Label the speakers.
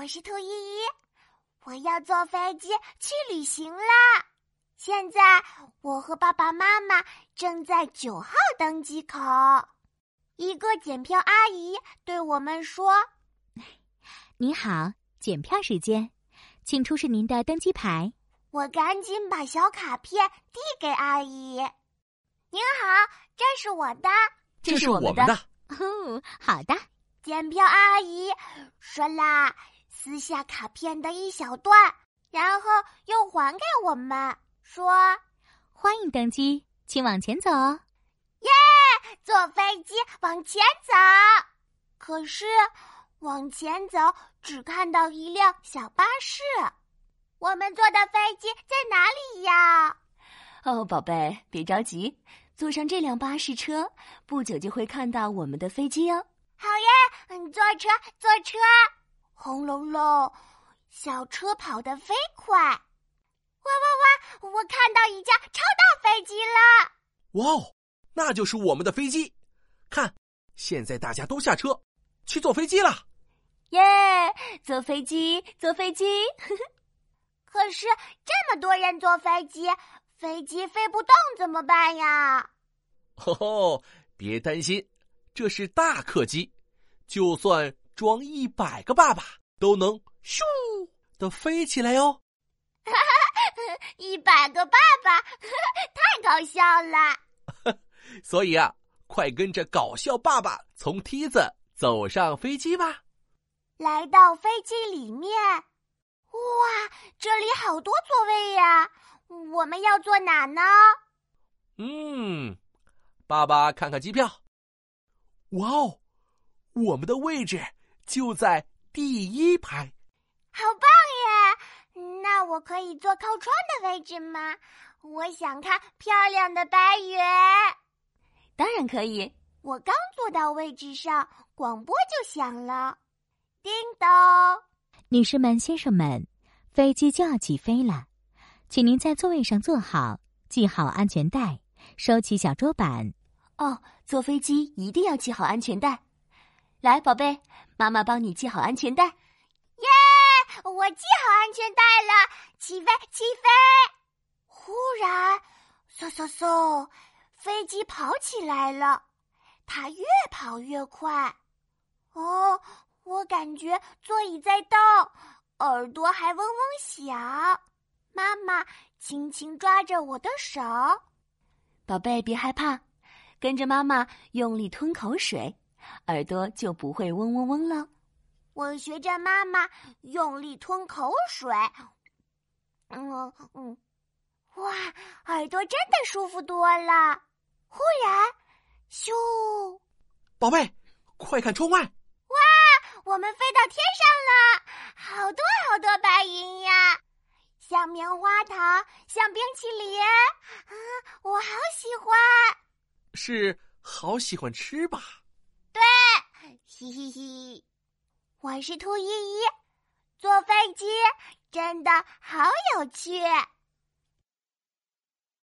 Speaker 1: 我是兔依依，我要坐飞机去旅行啦！现在我和爸爸妈妈正在九号登机口，一个检票阿姨对我们说：“
Speaker 2: 你好，检票时间，请出示您的登机牌。”
Speaker 1: 我赶紧把小卡片递给阿姨。您好，这是我的，
Speaker 3: 这是我们的。
Speaker 2: 哦，好的。
Speaker 1: 检票阿姨说啦，撕下卡片的一小段，然后又还给我们，说：“
Speaker 2: 欢迎登机，请往前走。”
Speaker 1: 耶，坐飞机往前走。可是往前走，只看到一辆小巴士。我们坐的飞机在哪里呀？
Speaker 4: 哦，宝贝，别着急，坐上这辆巴士车，不久就会看到我们的飞机哦。
Speaker 1: 好耶！嗯，坐车，坐车！轰隆隆，小车跑得飞快！哇哇哇！我看到一架超大飞机了！
Speaker 3: 哇哦，那就是我们的飞机！看，现在大家都下车，去坐飞机了！
Speaker 4: 耶！坐飞机，坐飞机！呵呵。
Speaker 1: 可是这么多人坐飞机，飞机飞不动怎么办呀？
Speaker 3: 吼 吼，别担心，这是大客机，就算装一百个爸爸都能咻的飞起来哦。
Speaker 1: 一百个爸爸，太搞笑了。
Speaker 3: 所以啊，快跟着搞笑爸爸从梯子走上飞机吧。
Speaker 1: 来到飞机里面。哇，这里好多座位呀！我们要坐哪呢？
Speaker 3: 嗯，爸爸看看机票。哇哦，我们的位置就在第一排，
Speaker 1: 好棒耶！那我可以坐靠窗的位置吗？我想看漂亮的白云。
Speaker 4: 当然可以。
Speaker 1: 我刚坐到位置上，广播就响了，叮咚。
Speaker 2: 女士们、先生们，飞机就要起飞了，请您在座位上坐好，系好安全带，收起小桌板。
Speaker 4: 哦，坐飞机一定要系好安全带。来，宝贝，妈妈帮你系好安全带。
Speaker 1: 耶，我系好安全带了，起飞，起飞！忽然，嗖嗖嗖，飞机跑起来了，它越跑越快。哦。我感觉座椅在动，耳朵还嗡嗡响。妈妈轻轻抓着我的手，
Speaker 4: 宝贝别害怕，跟着妈妈用力吞口水，耳朵就不会嗡嗡嗡了。
Speaker 1: 我学着妈妈用力吞口水，嗯嗯，哇，耳朵真的舒服多了。忽然，咻！
Speaker 3: 宝贝，快看窗外。
Speaker 1: 哇我们飞到天上了，好多好多白云呀，像棉花糖，像冰淇淋，啊，我好喜欢。
Speaker 3: 是好喜欢吃吧？
Speaker 1: 嘻嘻嘻，我是兔依依，坐飞机真的好有趣。